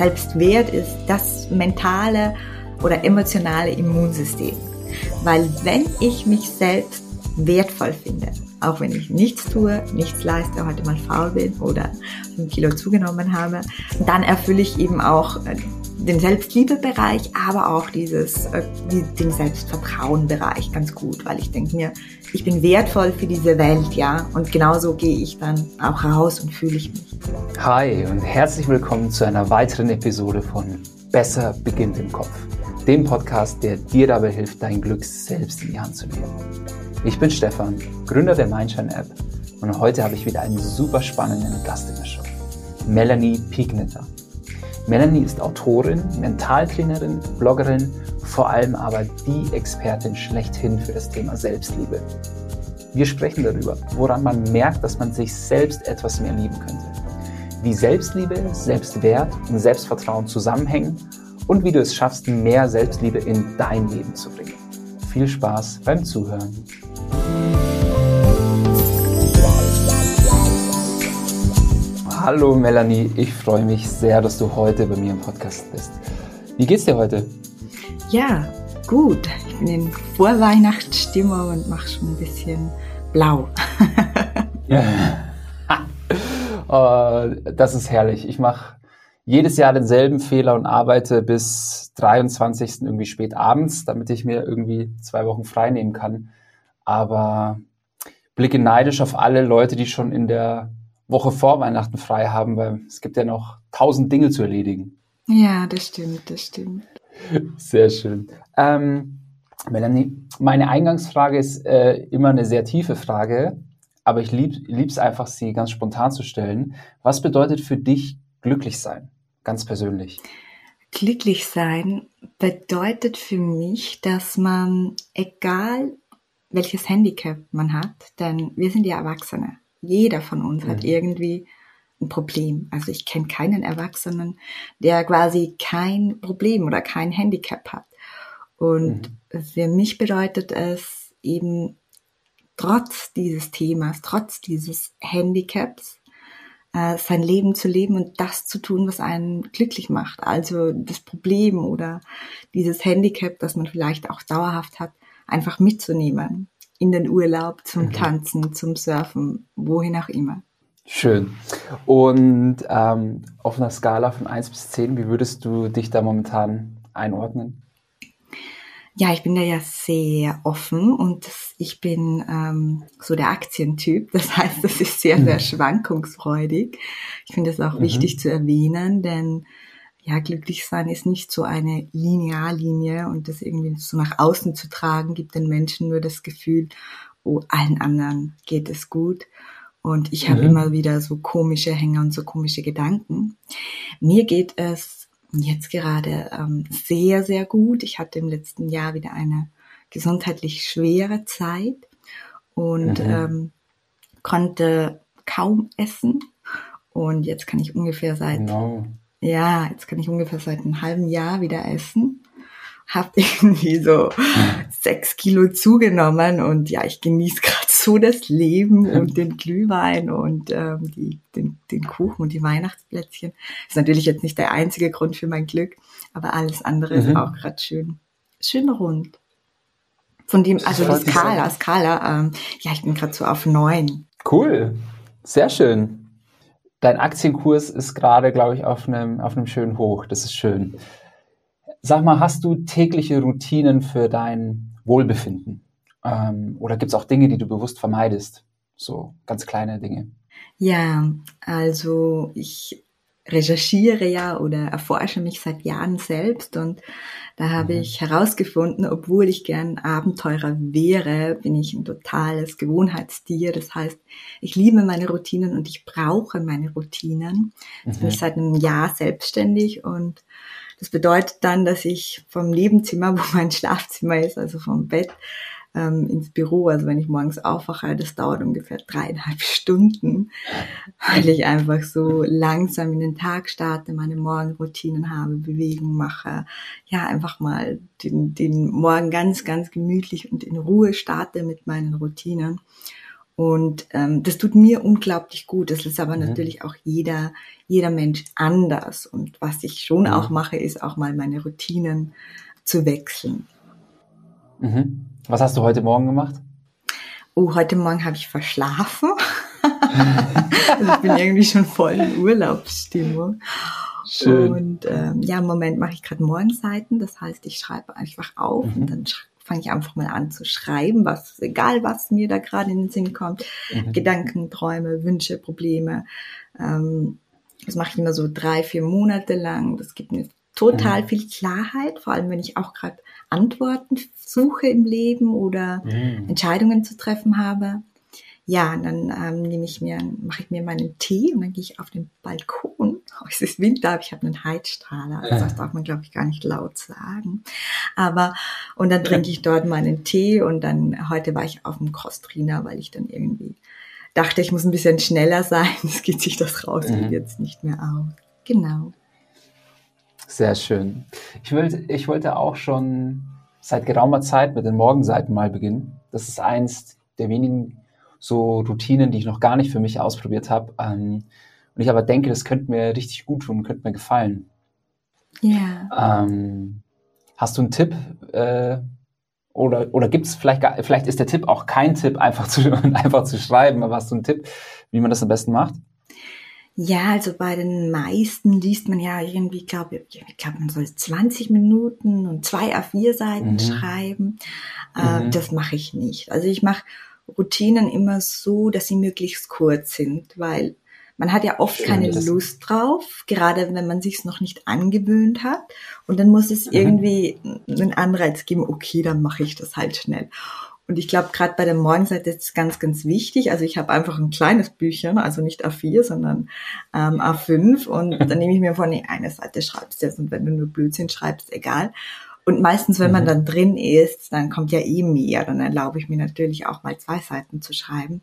Selbstwert ist das mentale oder emotionale Immunsystem. Weil wenn ich mich selbst wertvoll finde, auch wenn ich nichts tue, nichts leiste, heute mal faul bin oder ein Kilo zugenommen habe, dann erfülle ich eben auch den Selbstliebebereich, aber auch dieses, äh, den Selbstvertrauenbereich ganz gut, weil ich denke mir, ich bin wertvoll für diese Welt, ja, und genauso gehe ich dann auch raus und fühle ich mich. Hi und herzlich willkommen zu einer weiteren Episode von Besser beginnt im Kopf, dem Podcast, der dir dabei hilft, dein Glück selbst in die Hand zu nehmen. Ich bin Stefan, Gründer der Mindshine App und heute habe ich wieder einen super spannenden Gast in der Show, Melanie Piegnetter. Melanie ist Autorin, Mentaltrainerin, Bloggerin, vor allem aber die Expertin schlechthin für das Thema Selbstliebe. Wir sprechen darüber, woran man merkt, dass man sich selbst etwas mehr lieben könnte. Wie Selbstliebe, Selbstwert und Selbstvertrauen zusammenhängen und wie du es schaffst, mehr Selbstliebe in dein Leben zu bringen. Viel Spaß beim Zuhören. Hallo Melanie, ich freue mich sehr, dass du heute bei mir im Podcast bist. Wie geht's dir heute? Ja, gut. Ich bin in Vorweihnachtsstimmung und mache schon ein bisschen blau. ja. oh, das ist herrlich. Ich mache jedes Jahr denselben Fehler und arbeite bis 23. irgendwie spät abends, damit ich mir irgendwie zwei Wochen frei nehmen kann. Aber blicke neidisch auf alle Leute, die schon in der Woche vor Weihnachten frei haben, weil es gibt ja noch tausend Dinge zu erledigen. Ja, das stimmt, das stimmt. Sehr schön. Ähm, Melanie, meine Eingangsfrage ist äh, immer eine sehr tiefe Frage, aber ich liebe es einfach, sie ganz spontan zu stellen. Was bedeutet für dich glücklich sein, ganz persönlich? Glücklich sein bedeutet für mich, dass man, egal welches Handicap man hat, denn wir sind ja Erwachsene, jeder von uns mhm. hat irgendwie ein Problem. Also ich kenne keinen Erwachsenen, der quasi kein Problem oder kein Handicap hat. Und mhm. für mich bedeutet es eben trotz dieses Themas, trotz dieses Handicaps, äh, sein Leben zu leben und das zu tun, was einen glücklich macht. Also das Problem oder dieses Handicap, das man vielleicht auch dauerhaft hat, einfach mitzunehmen in den Urlaub, zum mhm. Tanzen, zum Surfen, wohin auch immer. Schön. Und ähm, auf einer Skala von 1 bis 10, wie würdest du dich da momentan einordnen? Ja, ich bin da ja sehr offen und ich bin ähm, so der Aktientyp. Das heißt, das ist sehr, sehr mhm. schwankungsfreudig. Ich finde es auch mhm. wichtig zu erwähnen, denn ja, glücklich sein ist nicht so eine Linearlinie und das irgendwie so nach außen zu tragen, gibt den Menschen nur das Gefühl, oh, allen anderen geht es gut. Und ich habe mhm. immer wieder so komische Hänger und so komische Gedanken. Mir geht es jetzt gerade ähm, sehr, sehr gut. Ich hatte im letzten Jahr wieder eine gesundheitlich schwere Zeit und mhm. ähm, konnte kaum essen. Und jetzt kann ich ungefähr seit no ja, jetzt kann ich ungefähr seit einem halben Jahr wieder essen. Hab irgendwie so sechs Kilo zugenommen und ja, ich genieße gerade so das Leben und den Glühwein und ähm, die, den, den Kuchen und die Weihnachtsplätzchen. Ist natürlich jetzt nicht der einzige Grund für mein Glück, aber alles andere mhm. ist auch gerade schön, schön rund. Von dem, also die Skala, Skala, ähm, ja, ich bin gerade so auf neun. Cool, sehr schön. Dein Aktienkurs ist gerade, glaube ich, auf einem, auf einem schönen Hoch. Das ist schön. Sag mal, hast du tägliche Routinen für dein Wohlbefinden? Ähm, oder gibt es auch Dinge, die du bewusst vermeidest? So ganz kleine Dinge. Ja, also ich recherchiere ja oder erforsche mich seit Jahren selbst und da habe mhm. ich herausgefunden, obwohl ich gern Abenteurer wäre, bin ich ein totales Gewohnheitstier. Das heißt, ich liebe meine Routinen und ich brauche meine Routinen. Jetzt mhm. bin ich seit einem Jahr selbstständig und das bedeutet dann, dass ich vom Nebenzimmer, wo mein Schlafzimmer ist, also vom Bett, ähm, ins Büro. Also wenn ich morgens aufwache, das dauert ungefähr dreieinhalb Stunden, weil ich einfach so langsam in den Tag starte, meine Morgenroutinen habe, Bewegung mache, ja, einfach mal den, den Morgen ganz, ganz gemütlich und in Ruhe starte mit meinen Routinen. Und ähm, das tut mir unglaublich gut. Das ist aber mhm. natürlich auch jeder, jeder Mensch anders. Und was ich schon mhm. auch mache, ist auch mal meine Routinen zu wechseln. Mhm. Was hast du heute Morgen gemacht? Oh, heute Morgen habe ich verschlafen. also ich bin irgendwie schon voll in Urlaubsstimmung. Schön. Und ähm, ja, im Moment mache ich gerade Morgenseiten. Das heißt, ich schreibe einfach auf mhm. und dann fange ich einfach mal an zu schreiben, was, egal was mir da gerade in den Sinn kommt, mhm. Gedanken, Träume, Wünsche, Probleme. Ähm, das mache ich immer so drei, vier Monate lang. Das gibt mir total mhm. viel Klarheit, vor allem wenn ich auch gerade Antworten suche im Leben oder mhm. Entscheidungen zu treffen habe. Ja, dann ähm, nehme ich mir, mache ich mir meinen Tee und dann gehe ich auf den Balkon. Oh, es ist Winter, aber ich habe einen Heizstrahler. Also das darf man, glaube ich, gar nicht laut sagen. Aber und dann trinke ich dort meinen Tee und dann heute war ich auf dem Crosstrainer, weil ich dann irgendwie dachte, ich muss ein bisschen schneller sein. Es geht sich das raus mhm. und jetzt nicht mehr aus. Genau. Sehr schön. Ich wollte, ich wollte auch schon seit geraumer Zeit mit den Morgenseiten mal beginnen. Das ist eins der wenigen so Routinen, die ich noch gar nicht für mich ausprobiert habe. Ähm, und ich aber denke, das könnte mir richtig gut tun, könnte mir gefallen. Ja. Ähm, hast du einen Tipp? Äh, oder oder gibt es vielleicht, vielleicht ist der Tipp auch kein Tipp, einfach zu, einfach zu schreiben, aber hast du einen Tipp, wie man das am besten macht? Ja, also bei den meisten liest man ja irgendwie, glaube ich, glaube, man soll 20 Minuten und zwei A4-Seiten mhm. schreiben. Äh, mhm. Das mache ich nicht. Also ich mache Routinen immer so, dass sie möglichst kurz sind, weil man hat ja oft Schön, keine Lust drauf, gerade wenn man sich noch nicht angewöhnt hat. Und dann muss es mhm. irgendwie einen Anreiz geben, okay, dann mache ich das halt schnell. Und ich glaube, gerade bei der Morgenseite ist es ganz, ganz wichtig. Also ich habe einfach ein kleines Büchchen, also nicht A4, sondern ähm, A5. Und dann nehme ich mir von, nee, eine Seite schreibst du jetzt und wenn du nur Blödsinn schreibst, egal. Und meistens, wenn man mhm. dann drin ist, dann kommt ja eh mehr. Dann erlaube ich mir natürlich auch mal zwei Seiten zu schreiben.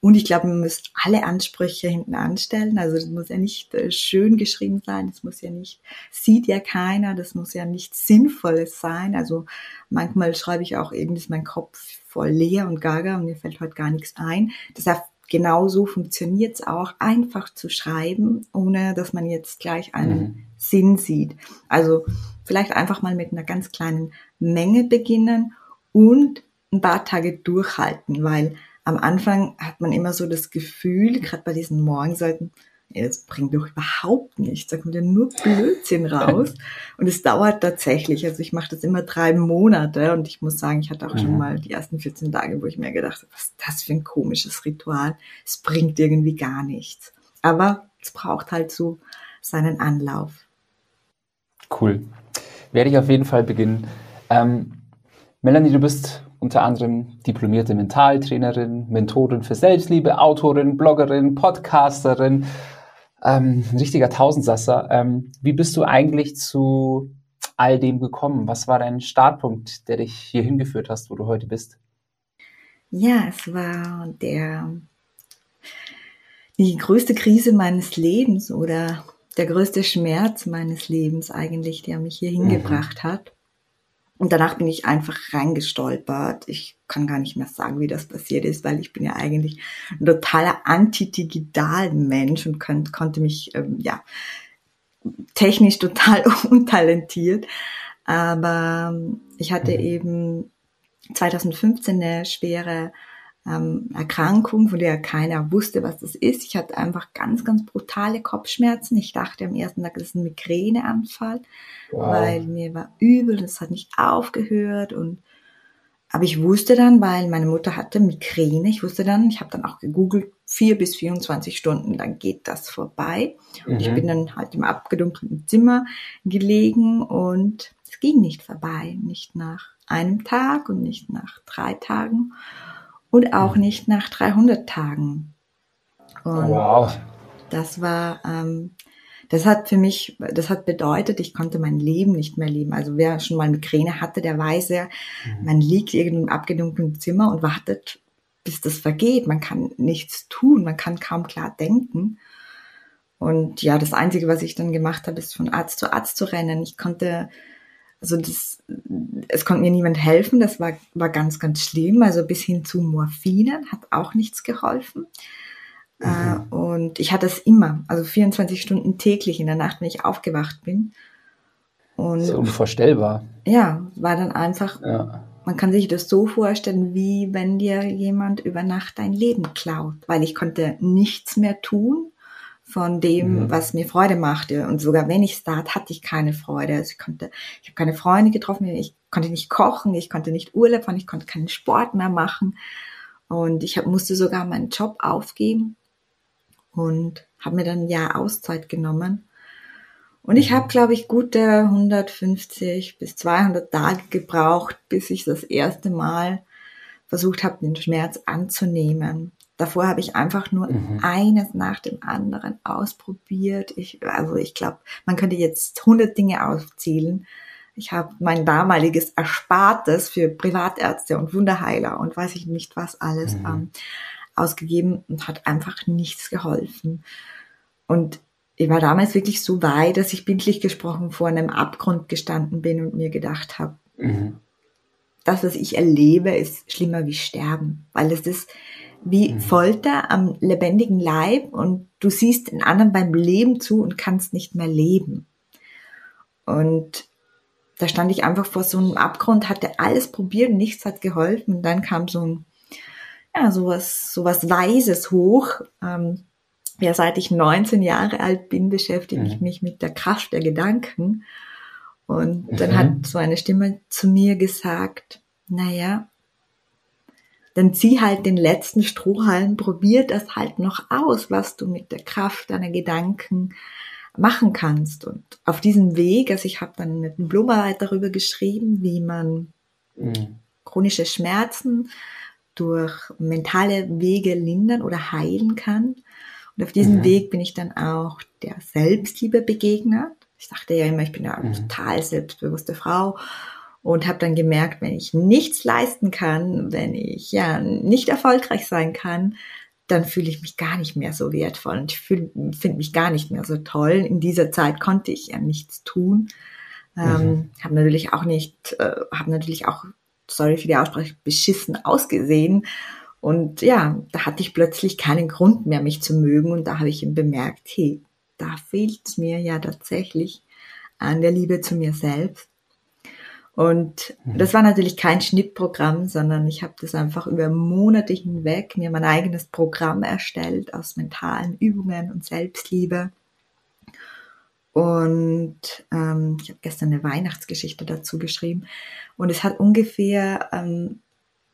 Und ich glaube, man muss alle Ansprüche hinten anstellen. Also das muss ja nicht äh, schön geschrieben sein. Das muss ja nicht, sieht ja keiner. Das muss ja nichts Sinnvolles sein. Also manchmal schreibe ich auch eben, ist mein Kopf voll leer und gaga und mir fällt heute gar nichts ein. Deshalb genauso funktioniert es auch, einfach zu schreiben, ohne dass man jetzt gleich einen mhm. Sinn sieht. Also vielleicht einfach mal mit einer ganz kleinen Menge beginnen und ein paar Tage durchhalten, weil am Anfang hat man immer so das Gefühl, gerade bei diesen Morgenseiten, es bringt doch überhaupt nichts, da kommt ja nur Blödsinn raus. Und es dauert tatsächlich, also ich mache das immer drei Monate und ich muss sagen, ich hatte auch mhm. schon mal die ersten 14 Tage, wo ich mir gedacht habe, was ist das für ein komisches Ritual? Es bringt irgendwie gar nichts. Aber es braucht halt so seinen Anlauf. Cool. Werde ich auf jeden Fall beginnen. Ähm, Melanie, du bist unter anderem diplomierte Mentaltrainerin, Mentorin für Selbstliebe, Autorin, Bloggerin, Podcasterin, ähm, ein richtiger Tausendsasser. Ähm, wie bist du eigentlich zu all dem gekommen? Was war dein Startpunkt, der dich hier hingeführt hast, wo du heute bist? Ja, es war der die größte Krise meines Lebens oder der größte Schmerz meines Lebens eigentlich, der mich hier hingebracht mhm. hat. Und danach bin ich einfach reingestolpert. Ich kann gar nicht mehr sagen, wie das passiert ist, weil ich bin ja eigentlich ein totaler Anti-Digital-Mensch und kon konnte mich, ähm, ja, technisch total untalentiert. Aber ich hatte mhm. eben 2015 eine schwere ähm, Erkrankung, von der keiner wusste, was das ist. Ich hatte einfach ganz, ganz brutale Kopfschmerzen. Ich dachte am ersten Tag, das ist ein Migräneanfall, wow. weil mir war übel, das hat nicht aufgehört und aber ich wusste dann, weil meine Mutter hatte Migräne, ich wusste dann, ich habe dann auch gegoogelt, vier bis 24 Stunden, dann geht das vorbei. Und mhm. ich bin dann halt im abgedunkelten Zimmer gelegen und es ging nicht vorbei, nicht nach einem Tag und nicht nach drei Tagen und auch nicht nach 300 Tagen. Und wow. Das war, ähm, das hat für mich, das hat bedeutet, ich konnte mein Leben nicht mehr leben. Also wer schon mal Migräne hatte, der weiß ja, mhm. man liegt irgendwie im abgedunkelten Zimmer und wartet, bis das vergeht. Man kann nichts tun, man kann kaum klar denken. Und ja, das Einzige, was ich dann gemacht habe, ist von Arzt zu Arzt zu rennen. Ich konnte also das, es konnte mir niemand helfen, das war, war ganz, ganz schlimm. Also bis hin zu Morphinen hat auch nichts geholfen. Äh, mhm. Und ich hatte es immer, also 24 Stunden täglich in der Nacht, wenn ich aufgewacht bin. Und das ist unvorstellbar. Ja, war dann einfach, ja. man kann sich das so vorstellen, wie wenn dir jemand über Nacht dein Leben klaut, weil ich konnte nichts mehr tun von dem, mhm. was mir Freude machte. Und sogar wenn ich start, hatte ich keine Freude. Also ich konnte, ich habe keine Freunde getroffen, ich konnte nicht kochen, ich konnte nicht Urlaub fahren, ich konnte keinen Sport mehr machen. Und ich hab, musste sogar meinen Job aufgeben und habe mir dann ein Jahr Auszeit genommen. Und ich habe, glaube ich, gute 150 bis 200 Tage gebraucht, bis ich das erste Mal versucht habe, den Schmerz anzunehmen. Davor habe ich einfach nur mhm. eines nach dem anderen ausprobiert. Ich, also ich glaube, man könnte jetzt 100 Dinge aufzählen. Ich habe mein damaliges Erspartes für Privatärzte und Wunderheiler und weiß ich nicht was alles mhm. ähm, ausgegeben und hat einfach nichts geholfen. Und ich war damals wirklich so weit, dass ich bildlich gesprochen vor einem Abgrund gestanden bin und mir gedacht habe, mhm. das, was ich erlebe, ist schlimmer wie Sterben, weil es ist wie mhm. Folter am lebendigen Leib und du siehst den anderen beim Leben zu und kannst nicht mehr leben. Und da stand ich einfach vor so einem Abgrund, hatte alles probiert, nichts hat geholfen und dann kam so ein, ja, sowas, sowas Weises hoch. Ähm, ja, seit ich 19 Jahre alt bin, beschäftige mhm. ich mich mit der Kraft der Gedanken. Und dann mhm. hat so eine Stimme zu mir gesagt, naja, dann zieh halt den letzten Strohhalm, probier das halt noch aus, was du mit der Kraft deiner Gedanken machen kannst. Und auf diesem Weg, also ich habe dann mit einem Blumarbeit darüber geschrieben, wie man mhm. chronische Schmerzen durch mentale Wege lindern oder heilen kann. Und auf diesem mhm. Weg bin ich dann auch der Selbstliebe begegnet. Ich dachte ja immer, ich bin eine mhm. total selbstbewusste Frau und habe dann gemerkt, wenn ich nichts leisten kann, wenn ich ja nicht erfolgreich sein kann, dann fühle ich mich gar nicht mehr so wertvoll und ich finde mich gar nicht mehr so toll. In dieser Zeit konnte ich ja nichts tun. Ähm, mhm. habe natürlich auch nicht, äh, habe natürlich auch, sorry für die Aussprache, beschissen ausgesehen. Und ja, da hatte ich plötzlich keinen Grund mehr, mich zu mögen. Und da habe ich eben bemerkt, hey, da fehlt es mir ja tatsächlich an der Liebe zu mir selbst. Und mhm. das war natürlich kein Schnittprogramm, sondern ich habe das einfach über Monate hinweg mir mein eigenes Programm erstellt aus mentalen Übungen und Selbstliebe. Und ähm, ich habe gestern eine Weihnachtsgeschichte dazu geschrieben. Und es hat ungefähr ähm,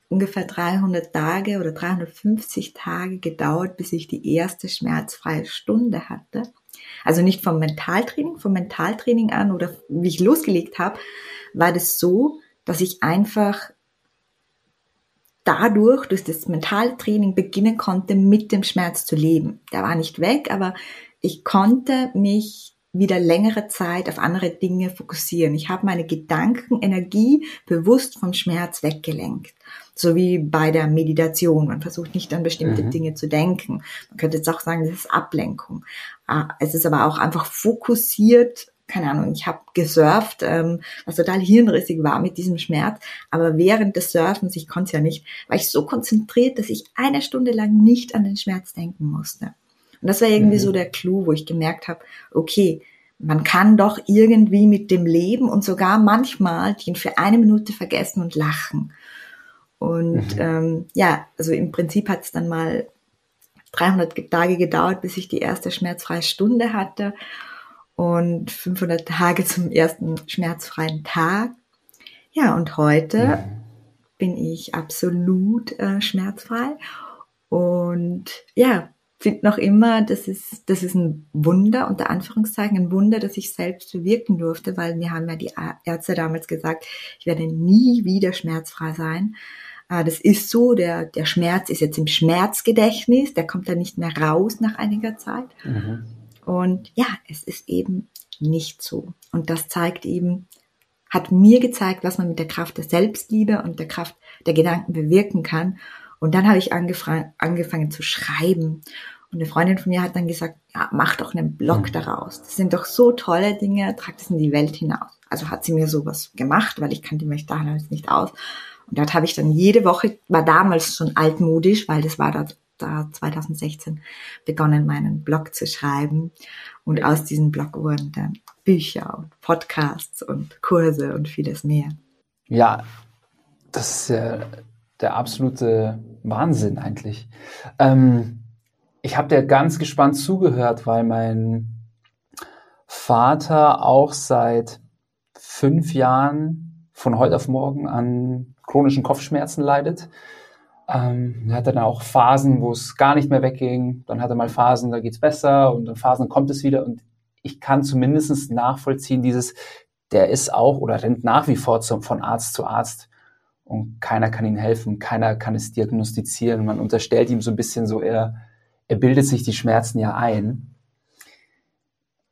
ungefähr 300 Tage oder 350 Tage gedauert, bis ich die erste schmerzfreie Stunde hatte. Also nicht vom Mentaltraining, vom Mentaltraining an oder wie ich losgelegt habe, war das so, dass ich einfach dadurch, durch das Mentaltraining beginnen konnte, mit dem Schmerz zu leben. Der war nicht weg, aber ich konnte mich wieder längere Zeit auf andere Dinge fokussieren. Ich habe meine Gedankenenergie bewusst vom Schmerz weggelenkt. So wie bei der Meditation. Man versucht nicht an bestimmte mhm. Dinge zu denken. Man könnte jetzt auch sagen, das ist Ablenkung. Ah, es ist aber auch einfach fokussiert keine Ahnung, ich habe gesurft, ähm, was total hirnrissig war mit diesem Schmerz. Aber während des Surfens, ich konnte ja nicht, war ich so konzentriert, dass ich eine Stunde lang nicht an den Schmerz denken musste. Und das war irgendwie mhm. so der Clou, wo ich gemerkt habe, okay, man kann doch irgendwie mit dem Leben und sogar manchmal den für eine Minute vergessen und lachen. Und mhm. ähm, ja, also im Prinzip hat es dann mal 300 Tage gedauert, bis ich die erste schmerzfreie Stunde hatte und 500 Tage zum ersten schmerzfreien Tag. Ja, und heute ja. bin ich absolut äh, schmerzfrei und ja, finde noch immer, das ist, das ist ein Wunder, unter Anführungszeichen, ein Wunder, dass ich selbst bewirken durfte, weil mir haben ja die Ärzte damals gesagt, ich werde nie wieder schmerzfrei sein. Äh, das ist so, der, der Schmerz ist jetzt im Schmerzgedächtnis, der kommt dann nicht mehr raus nach einiger Zeit. Mhm. Und ja, es ist eben nicht so. Und das zeigt eben, hat mir gezeigt, was man mit der Kraft der Selbstliebe und der Kraft der Gedanken bewirken kann. Und dann habe ich angefangen, zu schreiben. Und eine Freundin von mir hat dann gesagt, ja, mach doch einen Blog mhm. daraus. Das sind doch so tolle Dinge, trag das in die Welt hinaus. Also hat sie mir sowas gemacht, weil ich kannte mich damals nicht aus. Und dort habe ich dann jede Woche, war damals schon altmodisch, weil das war da, da 2016, begonnen, meinen Blog zu schreiben. Und aus diesem Blog wurden dann Bücher und Podcasts und Kurse und vieles mehr. Ja, das ist ja der absolute Wahnsinn eigentlich. Ähm, ich habe dir ganz gespannt zugehört, weil mein Vater auch seit fünf Jahren von heute auf morgen an chronischen Kopfschmerzen leidet. Ähm, er hatte dann auch Phasen, wo es gar nicht mehr wegging. Dann hat er mal Phasen, da geht's besser und dann Phasen kommt es wieder. Und ich kann zumindest nachvollziehen, dieses, der ist auch oder rennt nach wie vor zum, von Arzt zu Arzt und keiner kann ihm helfen, keiner kann es diagnostizieren. Man unterstellt ihm so ein bisschen so, er, er bildet sich die Schmerzen ja ein.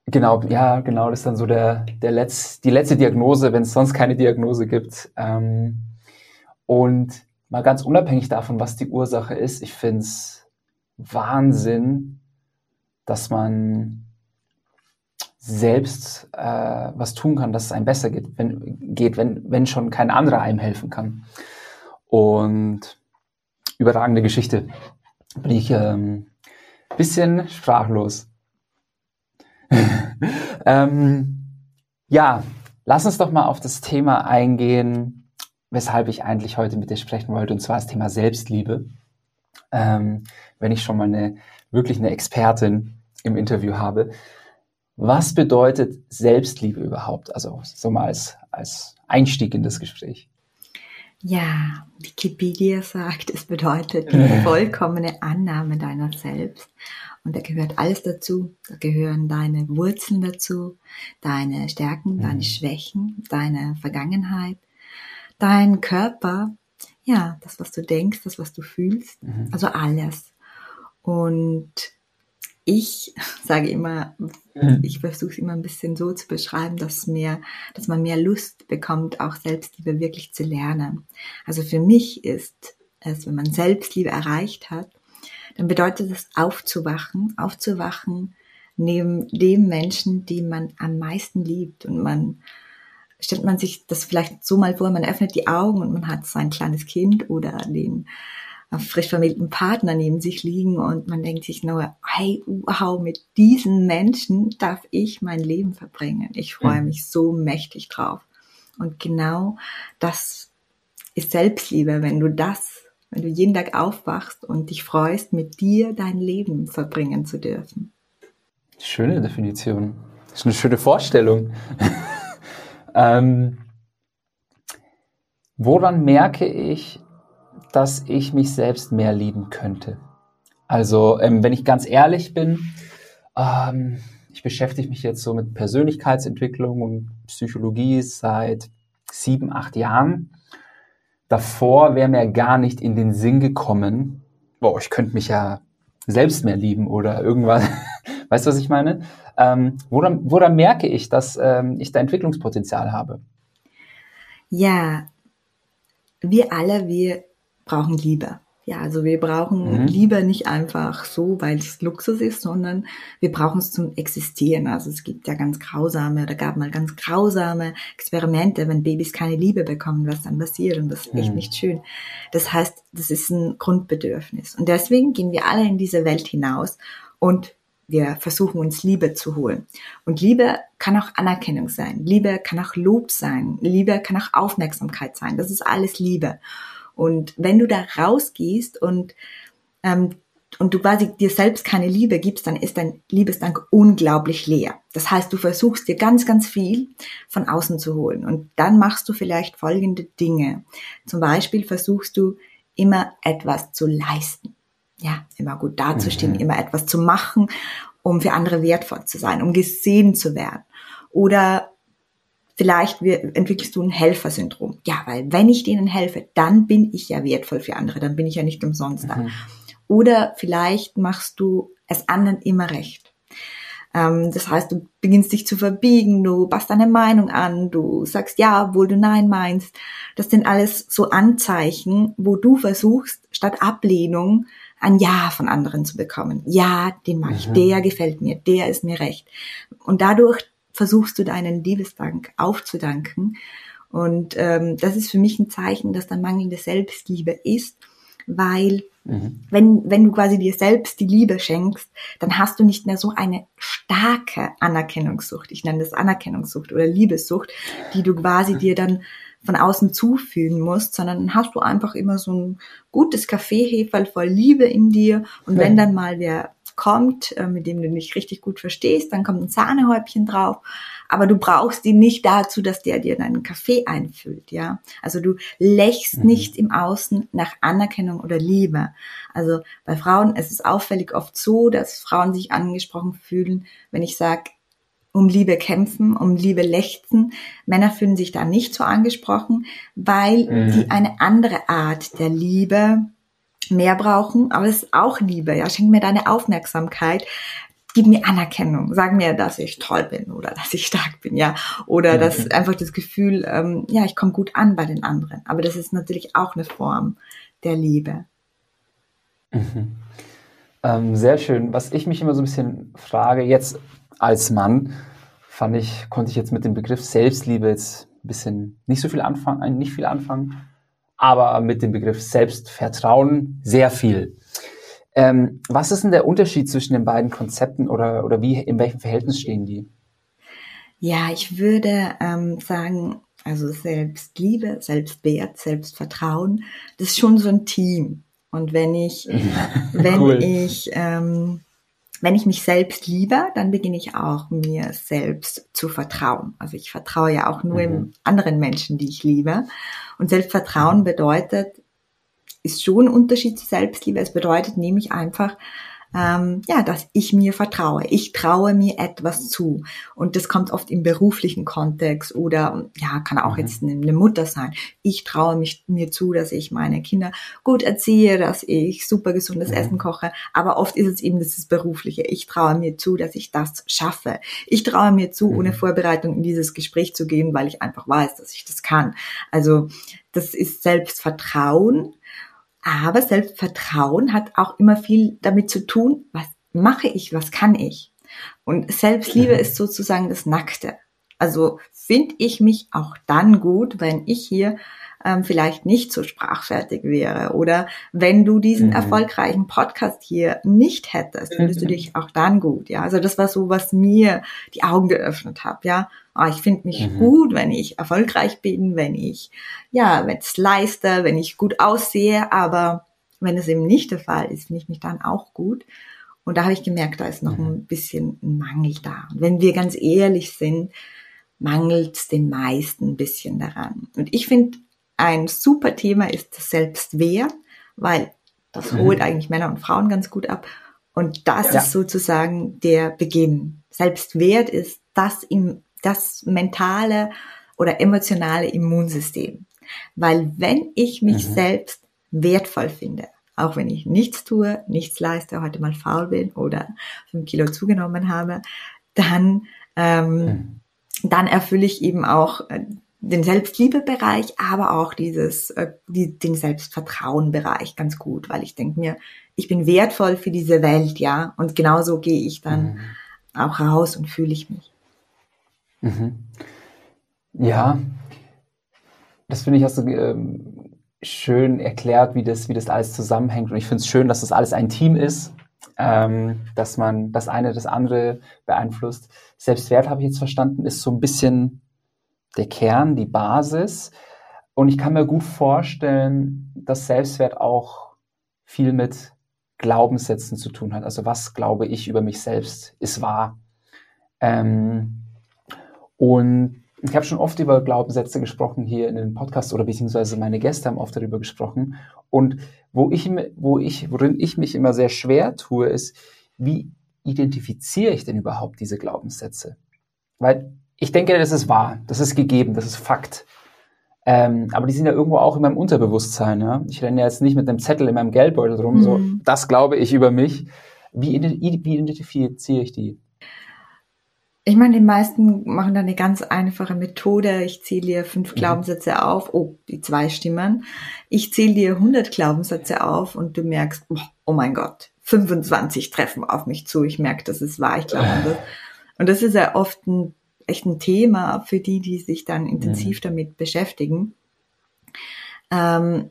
Genau, ja, genau, das ist dann so der, der Letz-, die letzte Diagnose, wenn es sonst keine Diagnose gibt. Ähm, und mal ganz unabhängig davon, was die Ursache ist, ich finde es Wahnsinn, dass man selbst äh, was tun kann, dass es einem besser geht, wenn, geht wenn, wenn schon kein anderer einem helfen kann. Und überragende Geschichte. Bin ich ähm, bisschen sprachlos. ähm, ja, lass uns doch mal auf das Thema eingehen, weshalb ich eigentlich heute mit dir sprechen wollte, und zwar das Thema Selbstliebe. Ähm, wenn ich schon mal eine wirklich eine Expertin im Interview habe. Was bedeutet Selbstliebe überhaupt? Also so mal als, als Einstieg in das Gespräch. Ja, Wikipedia sagt, es bedeutet die vollkommene Annahme deiner selbst. Und da gehört alles dazu. Da gehören deine Wurzeln dazu, deine Stärken, mhm. deine Schwächen, deine Vergangenheit, dein Körper, ja, das, was du denkst, das, was du fühlst, mhm. also alles. Und ich sage immer. Ich versuche es immer ein bisschen so zu beschreiben, dass mehr, dass man mehr Lust bekommt, auch Selbstliebe wirklich zu lernen. Also für mich ist es, wenn man Selbstliebe erreicht hat, dann bedeutet es aufzuwachen, aufzuwachen neben dem Menschen, den man am meisten liebt. Und man stellt man sich das vielleicht so mal vor, man öffnet die Augen und man hat sein kleines Kind oder den frisch vermählten Partner neben sich liegen und man denkt sich nur, hey, wow, mit diesen Menschen darf ich mein Leben verbringen. Ich freue mhm. mich so mächtig drauf. Und genau das ist Selbstliebe, wenn du das, wenn du jeden Tag aufwachst und dich freust, mit dir dein Leben verbringen zu dürfen. Schöne Definition. Das ist eine schöne Vorstellung. ähm, woran merke ich, dass ich mich selbst mehr lieben könnte. Also, ähm, wenn ich ganz ehrlich bin, ähm, ich beschäftige mich jetzt so mit Persönlichkeitsentwicklung und Psychologie seit sieben, acht Jahren. Davor wäre mir gar nicht in den Sinn gekommen, boah, ich könnte mich ja selbst mehr lieben oder irgendwas. weißt du, was ich meine? Ähm, woran, woran merke ich, dass ähm, ich da Entwicklungspotenzial habe? Ja, wir alle, wir brauchen Liebe. Ja, also wir brauchen mhm. Liebe nicht einfach so, weil es Luxus ist, sondern wir brauchen es zum Existieren. Also es gibt ja ganz grausame, oder gab mal ganz grausame Experimente, wenn Babys keine Liebe bekommen, was dann passiert und das ist echt mhm. nicht schön. Das heißt, das ist ein Grundbedürfnis. Und deswegen gehen wir alle in diese Welt hinaus und wir versuchen uns Liebe zu holen. Und Liebe kann auch Anerkennung sein. Liebe kann auch Lob sein. Liebe kann auch Aufmerksamkeit sein. Das ist alles Liebe. Und wenn du da rausgehst und, ähm, und du quasi dir selbst keine Liebe gibst, dann ist dein Liebesdank unglaublich leer. Das heißt, du versuchst dir ganz, ganz viel von außen zu holen. Und dann machst du vielleicht folgende Dinge. Zum Beispiel versuchst du immer etwas zu leisten. Ja, immer gut dazustehen, mhm. immer etwas zu machen, um für andere wertvoll zu sein, um gesehen zu werden. Oder Vielleicht entwickelst du ein Helfersyndrom. Ja, weil wenn ich denen helfe, dann bin ich ja wertvoll für andere, dann bin ich ja nicht umsonst da. Mhm. Oder vielleicht machst du es anderen immer recht. Ähm, das heißt, du beginnst dich zu verbiegen, du passt deine Meinung an, du sagst ja, obwohl du nein meinst. Das sind alles so Anzeichen, wo du versuchst, statt Ablehnung ein Ja von anderen zu bekommen. Ja, den mag ich, mhm. der gefällt mir, der ist mir recht. Und dadurch versuchst du deinen Liebesdank aufzudanken. Und ähm, das ist für mich ein Zeichen, dass da mangelnde Selbstliebe ist, weil mhm. wenn, wenn du quasi dir selbst die Liebe schenkst, dann hast du nicht mehr so eine starke Anerkennungssucht. Ich nenne das Anerkennungssucht oder Liebessucht, die du quasi dir dann von außen zufügen musst, sondern dann hast du einfach immer so ein gutes Kaffeeheferl voll Liebe in dir und wenn dann mal wer kommt, äh, mit dem du dich richtig gut verstehst, dann kommt ein Sahnehäubchen drauf. Aber du brauchst ihn nicht dazu, dass der dir deinen Kaffee einfüllt, ja. Also du lächst mhm. nicht im Außen nach Anerkennung oder Liebe. Also bei Frauen es ist es auffällig oft so, dass Frauen sich angesprochen fühlen, wenn ich sage, um Liebe kämpfen, um Liebe lechzen. Männer fühlen sich da nicht so angesprochen, weil mhm. die eine andere Art der Liebe mehr brauchen, aber es ist auch Liebe, ja, schenk mir deine Aufmerksamkeit, gib mir Anerkennung, sag mir, dass ich toll bin oder dass ich stark bin, ja, oder mhm. das einfach das Gefühl, ähm, ja, ich komme gut an bei den anderen, aber das ist natürlich auch eine Form der Liebe. Mhm. Ähm, sehr schön. Was ich mich immer so ein bisschen frage, jetzt als Mann, fand ich, konnte ich jetzt mit dem Begriff Selbstliebe jetzt ein bisschen nicht so viel anfangen, nicht viel anfangen aber mit dem Begriff Selbstvertrauen sehr viel. Ähm, was ist denn der Unterschied zwischen den beiden Konzepten oder, oder wie, in welchem Verhältnis stehen die? Ja, ich würde ähm, sagen, also Selbstliebe, Selbstwert, Selbstvertrauen, das ist schon so ein Team. Und wenn ich, wenn cool. ich ähm, wenn ich mich selbst liebe, dann beginne ich auch mir selbst zu vertrauen. Also ich vertraue ja auch nur mhm. anderen Menschen, die ich liebe. Und Selbstvertrauen mhm. bedeutet, ist schon ein Unterschied zu Selbstliebe. Es bedeutet nämlich einfach, ähm, ja, dass ich mir vertraue. Ich traue mir etwas zu. Und das kommt oft im beruflichen Kontext oder ja, kann auch mhm. jetzt eine Mutter sein. Ich traue mich mir zu, dass ich meine Kinder gut erziehe, dass ich super gesundes mhm. Essen koche. Aber oft ist es eben das Berufliche. Ich traue mir zu, dass ich das schaffe. Ich traue mir zu, mhm. ohne Vorbereitung in dieses Gespräch zu gehen, weil ich einfach weiß, dass ich das kann. Also das ist Selbstvertrauen aber Selbstvertrauen hat auch immer viel damit zu tun, was mache ich, was kann ich. Und Selbstliebe mhm. ist sozusagen das Nackte. Also finde ich mich auch dann gut, wenn ich hier ähm, vielleicht nicht so sprachfertig wäre. Oder wenn du diesen mhm. erfolgreichen Podcast hier nicht hättest, findest mhm. du dich auch dann gut. Ja, also das war so, was mir die Augen geöffnet hat. Ja, oh, ich finde mich mhm. gut, wenn ich erfolgreich bin, wenn ich ja, wenn es leiste, wenn ich gut aussehe. Aber wenn es eben nicht der Fall ist, finde ich mich dann auch gut. Und da habe ich gemerkt, da ist noch mhm. ein bisschen ein Mangel da. Und wenn wir ganz ehrlich sind, mangelt es den meisten ein bisschen daran. Und ich finde, ein super Thema ist das Selbstwert, weil das mhm. holt eigentlich Männer und Frauen ganz gut ab. Und das ja. ist sozusagen der Beginn. Selbstwert ist das, im, das mentale oder emotionale Immunsystem. Weil wenn ich mich mhm. selbst wertvoll finde, auch wenn ich nichts tue, nichts leiste, heute mal faul bin oder fünf Kilo zugenommen habe, dann, ähm, mhm. dann erfülle ich eben auch äh, den Selbstliebebereich, aber auch dieses, äh, die, den Selbstvertrauenbereich ganz gut, weil ich denke mir, ich bin wertvoll für diese Welt, ja, und genauso gehe ich dann mhm. auch raus und fühle ich mich. Mhm. Ja, das finde ich hast du ähm, schön erklärt, wie das, wie das alles zusammenhängt. Und ich finde es schön, dass das alles ein Team ist, ähm, dass man das eine das andere beeinflusst. Selbstwert habe ich jetzt verstanden, ist so ein bisschen der Kern, die Basis. Und ich kann mir gut vorstellen, dass Selbstwert auch viel mit Glaubenssätzen zu tun hat. Also was glaube ich über mich selbst ist wahr. Ähm, und ich habe schon oft über Glaubenssätze gesprochen hier in den Podcast oder beziehungsweise meine Gäste haben oft darüber gesprochen. Und wo ich, wo ich, worin ich mich immer sehr schwer tue, ist, wie identifiziere ich denn überhaupt diese Glaubenssätze? Weil ich denke, das ist wahr, das ist gegeben, das ist Fakt. Ähm, aber die sind ja irgendwo auch in meinem Unterbewusstsein. Ja? Ich renne ja jetzt nicht mit einem Zettel in meinem Geldbeutel rum, mhm. so, das glaube ich über mich. Wie, wie identifiziere ich die? Ich meine, die meisten machen da eine ganz einfache Methode. Ich zähle dir fünf mhm. Glaubenssätze auf. Oh, die zwei stimmen. Ich zähle dir 100 Glaubenssätze auf und du merkst, oh mein Gott, 25 treffen auf mich zu. Ich merke, das ist wahr, ich glaube an das. Und das ist ja oft ein echt ein Thema für die, die sich dann intensiv mhm. damit beschäftigen. Ähm,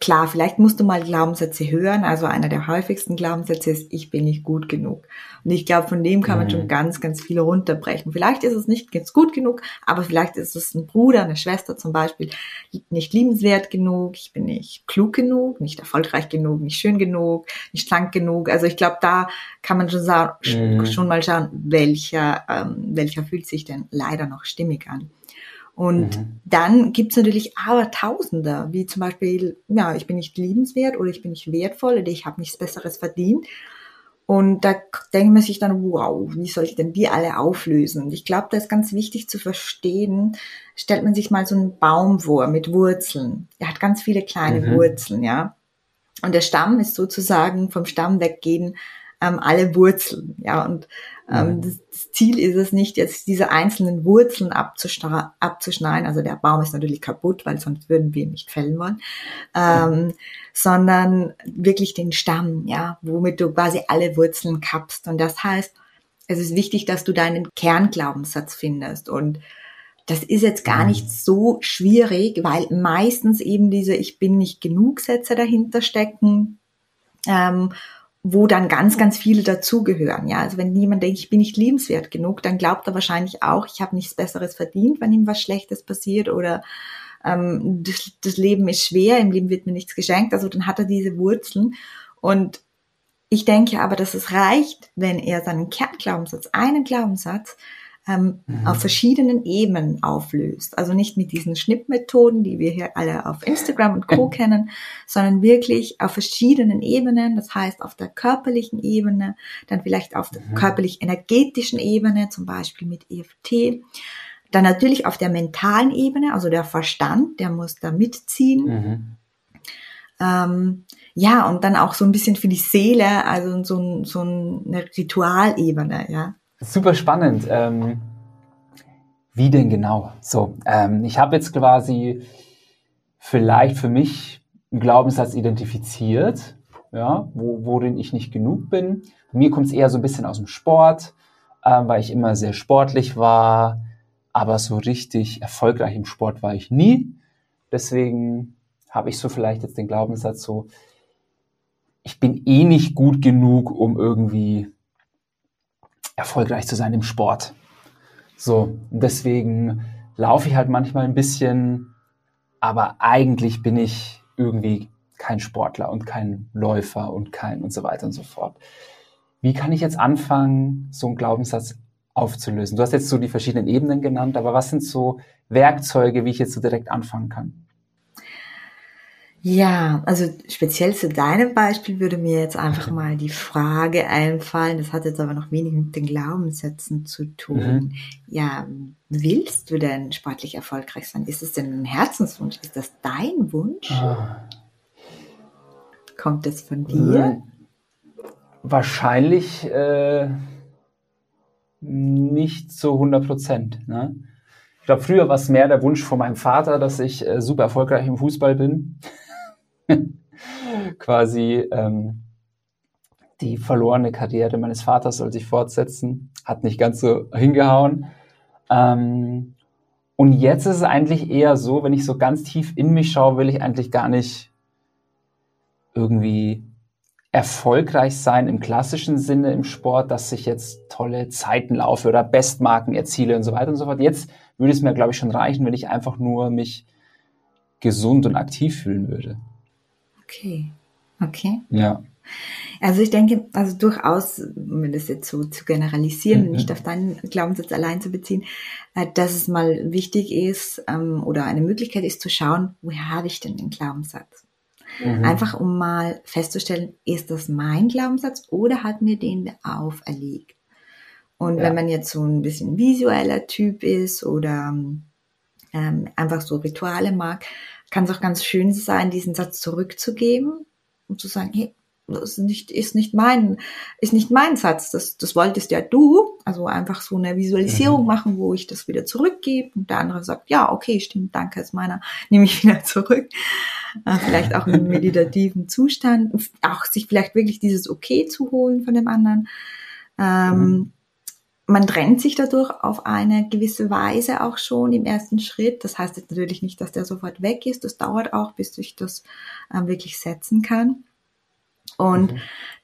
Klar, vielleicht musst du mal Glaubenssätze hören. Also einer der häufigsten Glaubenssätze ist, ich bin nicht gut genug. Und ich glaube, von dem kann man mhm. schon ganz, ganz viele runterbrechen. Vielleicht ist es nicht ganz gut genug, aber vielleicht ist es ein Bruder, eine Schwester zum Beispiel, nicht liebenswert genug, ich bin nicht klug genug, nicht erfolgreich genug, nicht schön genug, nicht schlank genug. Also ich glaube, da kann man schon, mhm. schon mal schauen, welcher, ähm, welcher fühlt sich denn leider noch stimmig an. Und mhm. dann gibt's natürlich aber Tausende, wie zum Beispiel, ja, ich bin nicht liebenswert oder ich bin nicht wertvoll oder ich habe nichts Besseres verdient. Und da denkt man sich dann, wow, wie soll ich denn die alle auflösen? Und ich glaube, da ist ganz wichtig zu verstehen, stellt man sich mal so einen Baum vor mit Wurzeln. Er hat ganz viele kleine mhm. Wurzeln, ja. Und der Stamm ist sozusagen vom Stamm weggehen ähm, alle Wurzeln, ja. Und ähm, das, das, Ziel ist es nicht, jetzt diese einzelnen Wurzeln abzuschneiden. Also der Baum ist natürlich kaputt, weil sonst würden wir ihn nicht fällen wollen. Ähm, sondern wirklich den Stamm, ja, womit du quasi alle Wurzeln kappst. Und das heißt, es ist wichtig, dass du deinen Kernglaubenssatz findest. Und das ist jetzt gar mhm. nicht so schwierig, weil meistens eben diese Ich bin nicht genug Sätze dahinter stecken. Ähm, wo dann ganz, ganz viele dazugehören. Ja, also wenn jemand denkt, ich bin nicht liebenswert genug, dann glaubt er wahrscheinlich auch, ich habe nichts Besseres verdient, wenn ihm was Schlechtes passiert oder ähm, das, das Leben ist schwer, im Leben wird mir nichts geschenkt. Also dann hat er diese Wurzeln und ich denke aber, dass es reicht, wenn er seinen Kernglaubenssatz, einen Glaubenssatz ähm, mhm. auf verschiedenen Ebenen auflöst. Also nicht mit diesen Schnippmethoden, die wir hier alle auf Instagram und Co. kennen, sondern wirklich auf verschiedenen Ebenen. Das heißt auf der körperlichen Ebene, dann vielleicht auf der mhm. körperlich-energetischen Ebene, zum Beispiel mit EFT. Dann natürlich auf der mentalen Ebene, also der Verstand, der muss da mitziehen. Mhm. Ähm, ja, und dann auch so ein bisschen für die Seele, also so, so eine Ritualebene, ja. Super spannend. Ähm, wie denn genau? So, ähm, ich habe jetzt quasi vielleicht für mich einen Glaubenssatz identifiziert, ja, wo, worin ich nicht genug bin. Mir kommt es eher so ein bisschen aus dem Sport, ähm, weil ich immer sehr sportlich war, aber so richtig erfolgreich im Sport war ich nie. Deswegen habe ich so vielleicht jetzt den Glaubenssatz so, ich bin eh nicht gut genug, um irgendwie erfolgreich zu sein im Sport. So, deswegen laufe ich halt manchmal ein bisschen, aber eigentlich bin ich irgendwie kein Sportler und kein Läufer und kein und so weiter und so fort. Wie kann ich jetzt anfangen, so einen Glaubenssatz aufzulösen? Du hast jetzt so die verschiedenen Ebenen genannt, aber was sind so Werkzeuge, wie ich jetzt so direkt anfangen kann? Ja, also speziell zu deinem Beispiel würde mir jetzt einfach mal die Frage einfallen, das hat jetzt aber noch wenig mit den Glaubenssätzen zu tun. Mhm. Ja, willst du denn sportlich erfolgreich sein? Ist es denn ein Herzenswunsch? Ist das dein Wunsch? Ah. Kommt das von dir? Wahrscheinlich äh, nicht zu 100 Prozent. Ne? Ich glaube, früher war es mehr der Wunsch von meinem Vater, dass ich äh, super erfolgreich im Fußball bin. quasi ähm, die verlorene Karriere meines Vaters soll sich fortsetzen. Hat nicht ganz so hingehauen. Ähm, und jetzt ist es eigentlich eher so, wenn ich so ganz tief in mich schaue, will ich eigentlich gar nicht irgendwie erfolgreich sein im klassischen Sinne im Sport, dass ich jetzt tolle Zeiten laufe oder Bestmarken erziele und so weiter und so fort. Jetzt würde es mir, glaube ich, schon reichen, wenn ich einfach nur mich gesund und aktiv fühlen würde. Okay. Okay. Ja. Also ich denke, also durchaus, um das jetzt so zu generalisieren, mhm. nicht auf deinen Glaubenssatz allein zu beziehen, äh, dass es mal wichtig ist ähm, oder eine Möglichkeit ist zu schauen, woher habe ich denn den Glaubenssatz? Mhm. Einfach um mal festzustellen, ist das mein Glaubenssatz oder hat mir den auferlegt? Und ja. wenn man jetzt so ein bisschen visueller Typ ist oder ähm, einfach so Rituale mag, kann es auch ganz schön sein, diesen Satz zurückzugeben und zu sagen, hey, das ist nicht, ist nicht mein, ist nicht mein Satz. Das, das wolltest ja du. Also einfach so eine Visualisierung mhm. machen, wo ich das wieder zurückgebe und der andere sagt, ja, okay, stimmt, danke, ist meiner, nehme ich wieder zurück. Äh, vielleicht auch im meditativen Zustand, auch sich vielleicht wirklich dieses Okay zu holen von dem anderen. Ähm, mhm. Man trennt sich dadurch auf eine gewisse Weise auch schon im ersten Schritt. Das heißt jetzt natürlich nicht, dass der sofort weg ist. Das dauert auch, bis ich das äh, wirklich setzen kann. Und mhm.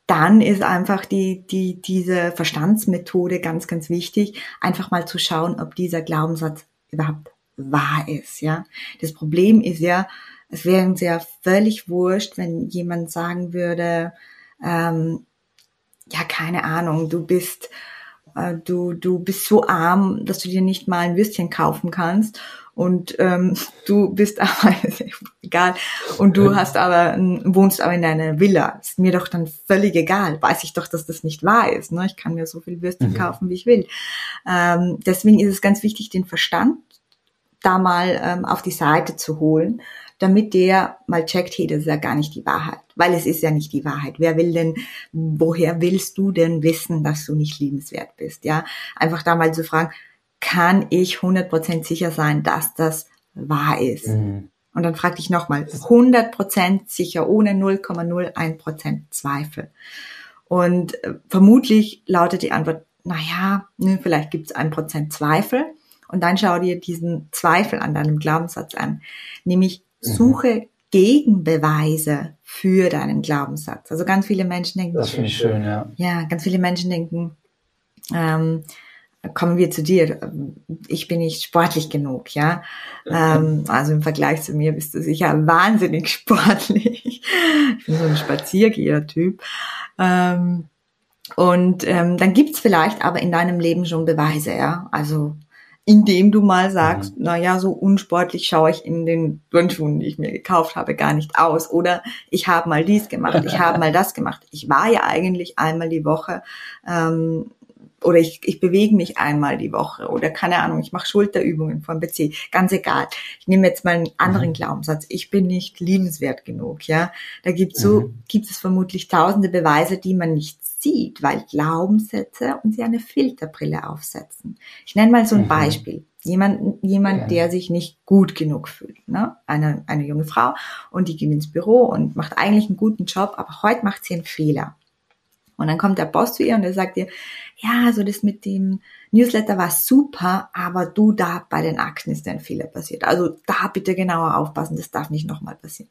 dann ist einfach die, die, diese Verstandsmethode ganz, ganz wichtig, einfach mal zu schauen, ob dieser Glaubenssatz überhaupt wahr ist, ja. Das Problem ist ja, es wäre uns ja völlig wurscht, wenn jemand sagen würde, ähm, ja, keine Ahnung, du bist, du, du bist so arm, dass du dir nicht mal ein Würstchen kaufen kannst. Und ähm, du bist aber egal. Und du hast aber wohnst aber in einer Villa. Ist mir doch dann völlig egal. Weiß ich doch dass das nicht wahr ist ne? Ich kann mir so viel Würstchen mhm. kaufen wie ich will. Ähm, deswegen ist es ganz wichtig den Verstand da mal ähm, auf die Seite zu holen, damit der mal checkt, hey, das ist ja gar nicht die Wahrheit, weil es ist ja nicht die Wahrheit. Wer will denn, woher willst du denn wissen, dass du nicht liebenswert bist? Ja, einfach da mal zu fragen, kann ich 100% sicher sein, dass das wahr ist? Mhm. Und dann frag dich nochmal, 100% sicher, ohne 0,01% Zweifel. Und äh, vermutlich lautet die Antwort, naja, ne, vielleicht gibt es ein Prozent Zweifel. Und dann schau dir diesen Zweifel an deinem Glaubenssatz an. Nämlich. Suche mhm. Gegenbeweise für deinen Glaubenssatz. Also ganz viele Menschen denken. Das finde ich schön, ja. Ja, ganz viele Menschen denken, ähm, kommen wir zu dir. Ich bin nicht sportlich genug, ja. Ähm, also im Vergleich zu mir bist du sicher wahnsinnig sportlich. Ich bin so ein Spaziergeher-Typ. Ähm, und ähm, dann gibt's vielleicht aber in deinem Leben schon Beweise, ja. Also indem du mal sagst, mhm. na ja, so unsportlich schaue ich in den Turnschuhen, die ich mir gekauft habe, gar nicht aus. Oder ich habe mal dies gemacht, ich habe mal das gemacht. Ich war ja eigentlich einmal die Woche ähm, oder ich, ich bewege mich einmal die Woche oder keine Ahnung, ich mache Schulterübungen vom PC, ganz egal. Ich nehme jetzt mal einen anderen mhm. Glaubenssatz. Ich bin nicht liebenswert genug, ja. Da gibt so mhm. gibt es vermutlich tausende Beweise, die man nicht sieht, weil Glaubenssätze und sie eine Filterbrille aufsetzen. Ich nenne mal so ein mhm. Beispiel. Jemand, jemand, ja. der sich nicht gut genug fühlt. Ne? Eine, eine junge Frau und die geht ins Büro und macht eigentlich einen guten Job, aber heute macht sie einen Fehler. Und dann kommt der Boss zu ihr und er sagt ihr, ja, so das mit dem Newsletter war super, aber du da bei den Akten ist ein Fehler passiert. Also da bitte genauer aufpassen, das darf nicht nochmal passieren.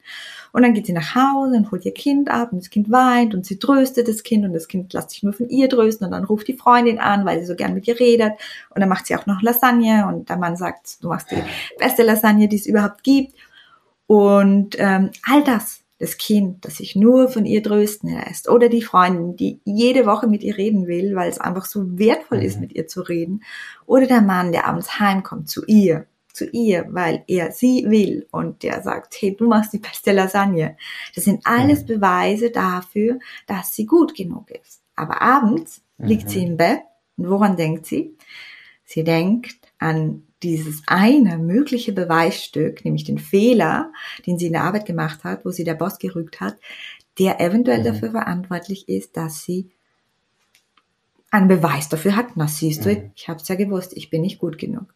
Und dann geht sie nach Hause und holt ihr Kind ab und das Kind weint und sie tröstet das Kind und das Kind lässt sich nur von ihr trösten und dann ruft die Freundin an, weil sie so gern mit ihr redet und dann macht sie auch noch Lasagne und der Mann sagt, du machst die beste Lasagne, die es überhaupt gibt. Und ähm, all das das Kind, das sich nur von ihr trösten lässt oder die Freundin, die jede Woche mit ihr reden will, weil es einfach so wertvoll ist, mhm. mit ihr zu reden oder der Mann, der abends heimkommt zu ihr, zu ihr, weil er sie will und der sagt, hey, du machst die beste Lasagne. Das sind alles mhm. Beweise dafür, dass sie gut genug ist. Aber abends liegt mhm. sie im Bett und woran denkt sie? Sie denkt an dieses eine mögliche Beweisstück, nämlich den Fehler, den sie in der Arbeit gemacht hat, wo sie der Boss gerügt hat, der eventuell mhm. dafür verantwortlich ist, dass sie einen Beweis dafür hat. Na siehst du, mhm. ich habe es ja gewusst, ich bin nicht gut genug.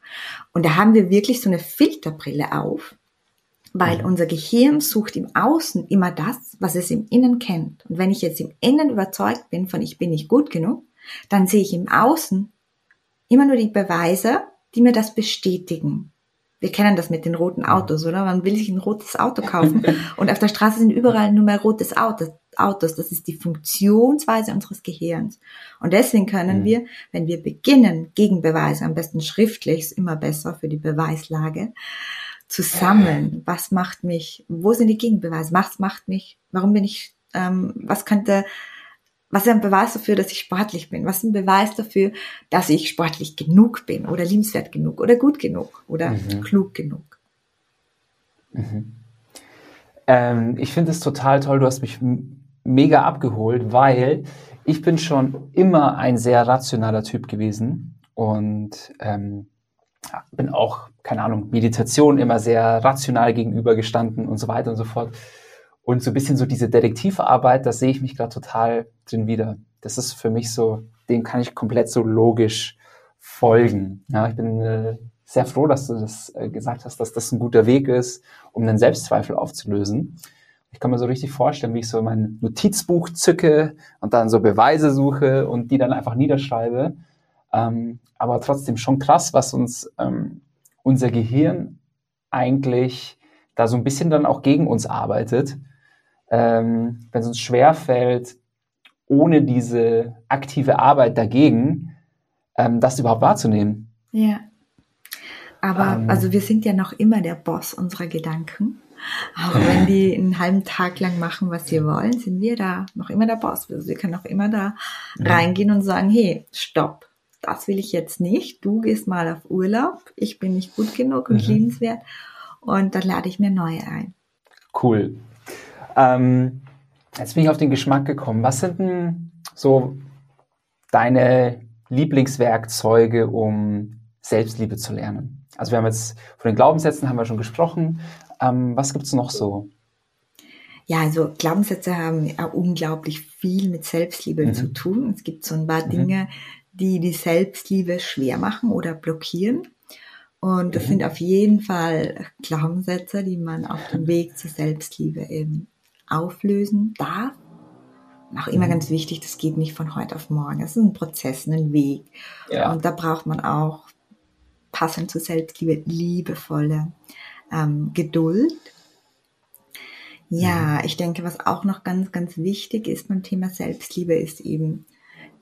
Und da haben wir wirklich so eine Filterbrille auf, weil mhm. unser Gehirn sucht im Außen immer das, was es im Innen kennt. Und wenn ich jetzt im Innen überzeugt bin von ich bin nicht gut genug, dann sehe ich im Außen immer nur die Beweise die mir das bestätigen. Wir kennen das mit den roten Autos, oder? Man will sich ein rotes Auto kaufen und auf der Straße sind überall nur mehr rotes Auto, Autos. Das ist die Funktionsweise unseres Gehirns. Und deswegen können mhm. wir, wenn wir beginnen, Gegenbeweise, am besten schriftlich, ist immer besser für die Beweislage, zu sammeln. Was macht mich, wo sind die Gegenbeweise? Was macht mich, warum bin ich, ähm, was könnte was ist ein Beweis dafür, dass ich sportlich bin? Was ist ein Beweis dafür, dass ich sportlich genug bin oder liebenswert genug oder gut genug oder mhm. klug genug? Mhm. Ähm, ich finde es total toll, du hast mich mega abgeholt, weil ich bin schon immer ein sehr rationaler Typ gewesen und ähm, bin auch, keine Ahnung, Meditation immer sehr rational gegenübergestanden und so weiter und so fort. Und so ein bisschen so diese Detektivarbeit, da sehe ich mich gerade total drin wieder. Das ist für mich so, dem kann ich komplett so logisch folgen. Ja, ich bin äh, sehr froh, dass du das äh, gesagt hast, dass das ein guter Weg ist, um einen Selbstzweifel aufzulösen. Ich kann mir so richtig vorstellen, wie ich so mein Notizbuch zücke und dann so Beweise suche und die dann einfach niederschreibe. Ähm, aber trotzdem schon krass, was uns ähm, unser Gehirn eigentlich da so ein bisschen dann auch gegen uns arbeitet. Ähm, wenn es uns schwerfällt, ohne diese aktive Arbeit dagegen, ähm, das überhaupt wahrzunehmen. Ja. Aber ähm, also wir sind ja noch immer der Boss unserer Gedanken. Auch wenn die einen halben Tag lang machen, was sie wollen, sind wir da noch immer der Boss. Also wir können noch immer da reingehen und sagen, hey, stopp, das will ich jetzt nicht. Du gehst mal auf Urlaub. Ich bin nicht gut genug und mhm. liebenswert. Und dann lade ich mir neue ein. Cool. Ähm, jetzt bin ich auf den Geschmack gekommen. Was sind denn so deine Lieblingswerkzeuge, um Selbstliebe zu lernen? Also wir haben jetzt von den Glaubenssätzen haben wir schon gesprochen. Ähm, was gibt es noch so? Ja, also Glaubenssätze haben ja unglaublich viel mit Selbstliebe mhm. zu tun. Es gibt so ein paar mhm. Dinge, die die Selbstliebe schwer machen oder blockieren. Und das mhm. sind auf jeden Fall Glaubenssätze, die man auf dem Weg zur Selbstliebe eben auflösen darf. Und auch immer mhm. ganz wichtig, das geht nicht von heute auf morgen. Das ist ein Prozess, ein Weg. Ja. Und da braucht man auch passend zur Selbstliebe liebevolle ähm, Geduld. Ja, mhm. ich denke, was auch noch ganz, ganz wichtig ist beim Thema Selbstliebe, ist eben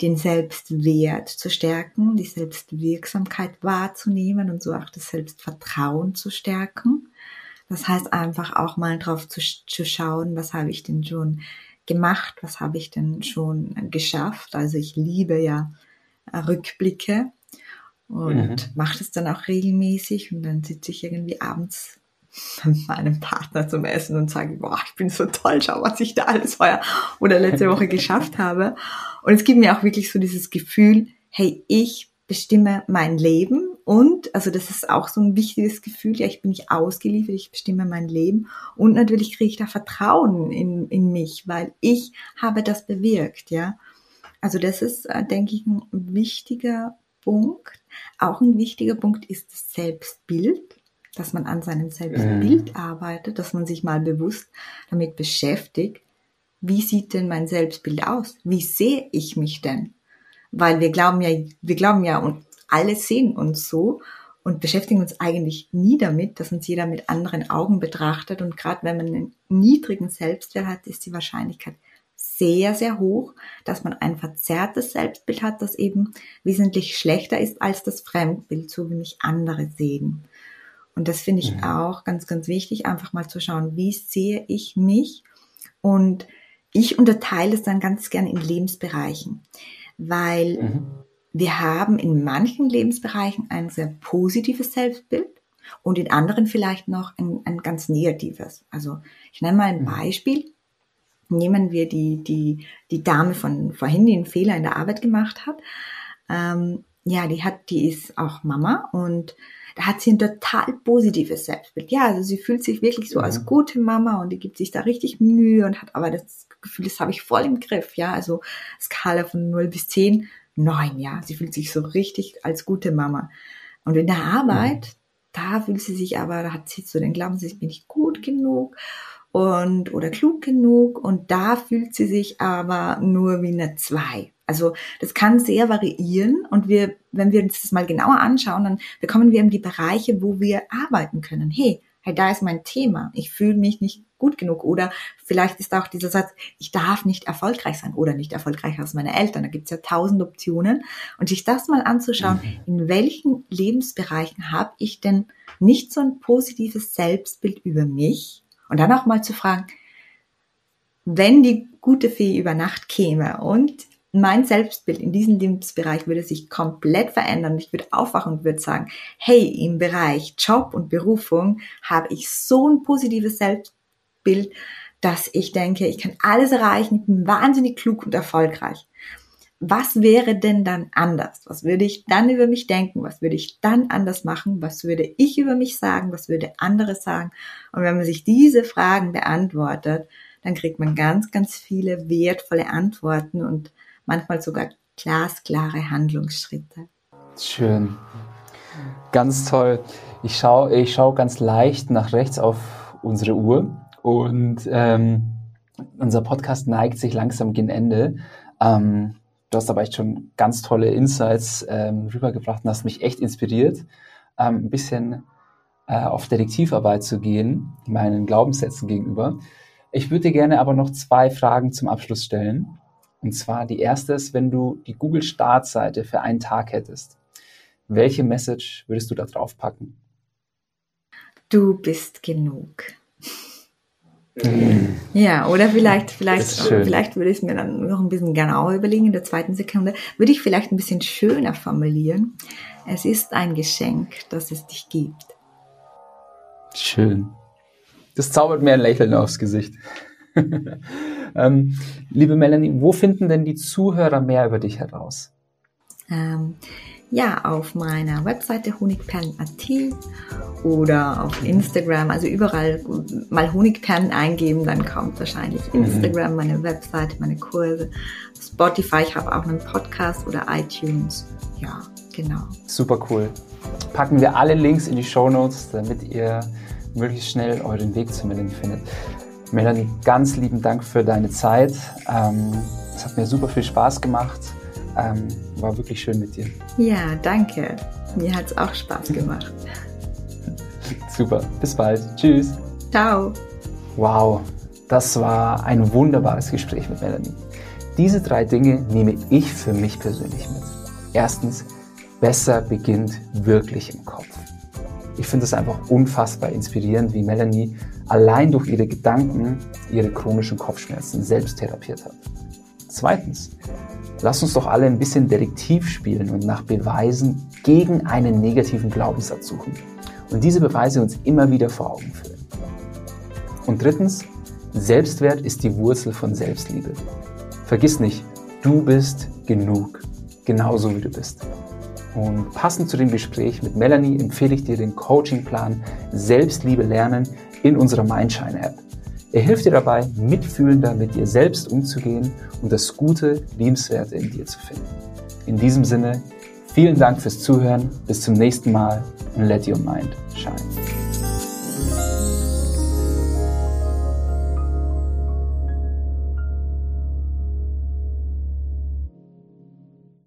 den Selbstwert zu stärken, die Selbstwirksamkeit wahrzunehmen und so auch das Selbstvertrauen zu stärken. Das heißt einfach auch mal drauf zu, zu schauen, was habe ich denn schon gemacht, was habe ich denn schon geschafft. Also ich liebe ja Rückblicke und mhm. mache das dann auch regelmäßig und dann sitze ich irgendwie abends mit meinem Partner zum Essen und sage, boah, ich bin so toll, schau, was ich da alles heuer oder letzte Woche geschafft habe. Und es gibt mir auch wirklich so dieses Gefühl, hey, ich bestimme mein Leben und, also das ist auch so ein wichtiges Gefühl, ja, ich bin nicht ausgeliefert, ich bestimme mein Leben und natürlich kriege ich da Vertrauen in, in mich, weil ich habe das bewirkt, ja. Also das ist, äh, denke ich, ein wichtiger Punkt. Auch ein wichtiger Punkt ist das Selbstbild dass man an seinem Selbstbild mhm. arbeitet, dass man sich mal bewusst damit beschäftigt, wie sieht denn mein Selbstbild aus? Wie sehe ich mich denn? Weil wir glauben ja, wir glauben ja und alle sehen uns so und beschäftigen uns eigentlich nie damit, dass uns jeder mit anderen Augen betrachtet. Und gerade wenn man einen niedrigen Selbstwert hat, ist die Wahrscheinlichkeit sehr, sehr hoch, dass man ein verzerrtes Selbstbild hat, das eben wesentlich schlechter ist als das Fremdbild, so wie mich andere sehen. Und das finde ich mhm. auch ganz, ganz wichtig, einfach mal zu schauen, wie sehe ich mich? Und ich unterteile es dann ganz gern in Lebensbereichen, weil mhm. wir haben in manchen Lebensbereichen ein sehr positives Selbstbild und in anderen vielleicht noch ein, ein ganz negatives. Also ich nenne mal ein mhm. Beispiel. Nehmen wir die, die, die Dame von vorhin, die einen Fehler in der Arbeit gemacht hat. Ähm, ja, die hat, die ist auch Mama und da hat sie ein total positives Selbstbild. Ja, also sie fühlt sich wirklich so als mhm. gute Mama und die gibt sich da richtig Mühe und hat aber das Gefühl, das habe ich voll im Griff. Ja, also Skala von 0 bis 10, 9, ja. Sie fühlt sich so richtig als gute Mama. Und in der Arbeit, mhm. da fühlt sie sich aber, da hat sie so den Glauben, sie bin nicht gut genug und oder klug genug und da fühlt sie sich aber nur wie eine 2. Also das kann sehr variieren und wir, wenn wir uns das mal genauer anschauen, dann bekommen wir eben die Bereiche, wo wir arbeiten können. Hey, hey, da ist mein Thema. Ich fühle mich nicht gut genug. Oder vielleicht ist auch dieser Satz, ich darf nicht erfolgreich sein oder nicht erfolgreicher als meine Eltern. Da gibt es ja tausend Optionen. Und sich das mal anzuschauen, mhm. in welchen Lebensbereichen habe ich denn nicht so ein positives Selbstbild über mich? Und dann auch mal zu fragen, wenn die gute Fee über Nacht käme und mein Selbstbild in diesem Lebensbereich würde sich komplett verändern. Ich würde aufwachen und würde sagen, hey, im Bereich Job und Berufung habe ich so ein positives Selbstbild, dass ich denke, ich kann alles erreichen, ich bin wahnsinnig klug und erfolgreich. Was wäre denn dann anders? Was würde ich dann über mich denken? Was würde ich dann anders machen? Was würde ich über mich sagen? Was würde andere sagen? Und wenn man sich diese Fragen beantwortet, dann kriegt man ganz, ganz viele wertvolle Antworten und manchmal sogar glasklare Handlungsschritte. Schön. Ganz toll. Ich schaue ich schau ganz leicht nach rechts auf unsere Uhr und ähm, unser Podcast neigt sich langsam gegen Ende. Ähm, Du hast aber echt schon ganz tolle Insights ähm, rübergebracht und hast mich echt inspiriert, ähm, ein bisschen äh, auf Detektivarbeit zu gehen, meinen Glaubenssätzen gegenüber. Ich würde gerne aber noch zwei Fragen zum Abschluss stellen. Und zwar die erste ist, wenn du die Google-Startseite für einen Tag hättest, welche Message würdest du da drauf packen? Du bist genug. Mhm. Ja, oder vielleicht, vielleicht, vielleicht würde ich es mir dann noch ein bisschen genauer überlegen in der zweiten Sekunde. Würde ich vielleicht ein bisschen schöner formulieren. Es ist ein Geschenk, das es dich gibt. Schön. Das zaubert mir ein Lächeln aufs Gesicht. ähm, liebe Melanie, wo finden denn die Zuhörer mehr über dich heraus? Ähm, ja, auf meiner Webseite honigperlen.at oder auf Instagram, also überall mal Honigperlen eingeben, dann kommt wahrscheinlich mhm. Instagram, meine Webseite, meine Kurse, Spotify, ich habe auch einen Podcast oder iTunes. Ja, genau. Super cool. Packen wir alle Links in die Show Notes, damit ihr möglichst schnell euren Weg zu Melanie findet. Melanie, ganz lieben Dank für deine Zeit. Ähm, es hat mir super viel Spaß gemacht. Ähm, war wirklich schön mit dir. Ja, danke. Mir hat es auch Spaß gemacht. Super. Bis bald. Tschüss. Ciao. Wow, das war ein wunderbares Gespräch mit Melanie. Diese drei Dinge nehme ich für mich persönlich mit. Erstens, besser beginnt wirklich im Kopf. Ich finde es einfach unfassbar inspirierend, wie Melanie allein durch ihre Gedanken ihre chronischen Kopfschmerzen selbst therapiert hat. Zweitens, Lass uns doch alle ein bisschen Detektiv spielen und nach Beweisen gegen einen negativen Glaubenssatz suchen und diese Beweise uns immer wieder vor Augen führen. Und drittens, Selbstwert ist die Wurzel von Selbstliebe. Vergiss nicht, du bist genug, genauso wie du bist. Und passend zu dem Gespräch mit Melanie empfehle ich dir den Coachingplan Selbstliebe lernen in unserer Mindshine App. Er hilft dir dabei, mitfühlender mit dir selbst umzugehen und das Gute, Liebenswerte in dir zu finden. In diesem Sinne, vielen Dank fürs Zuhören, bis zum nächsten Mal und let your mind shine.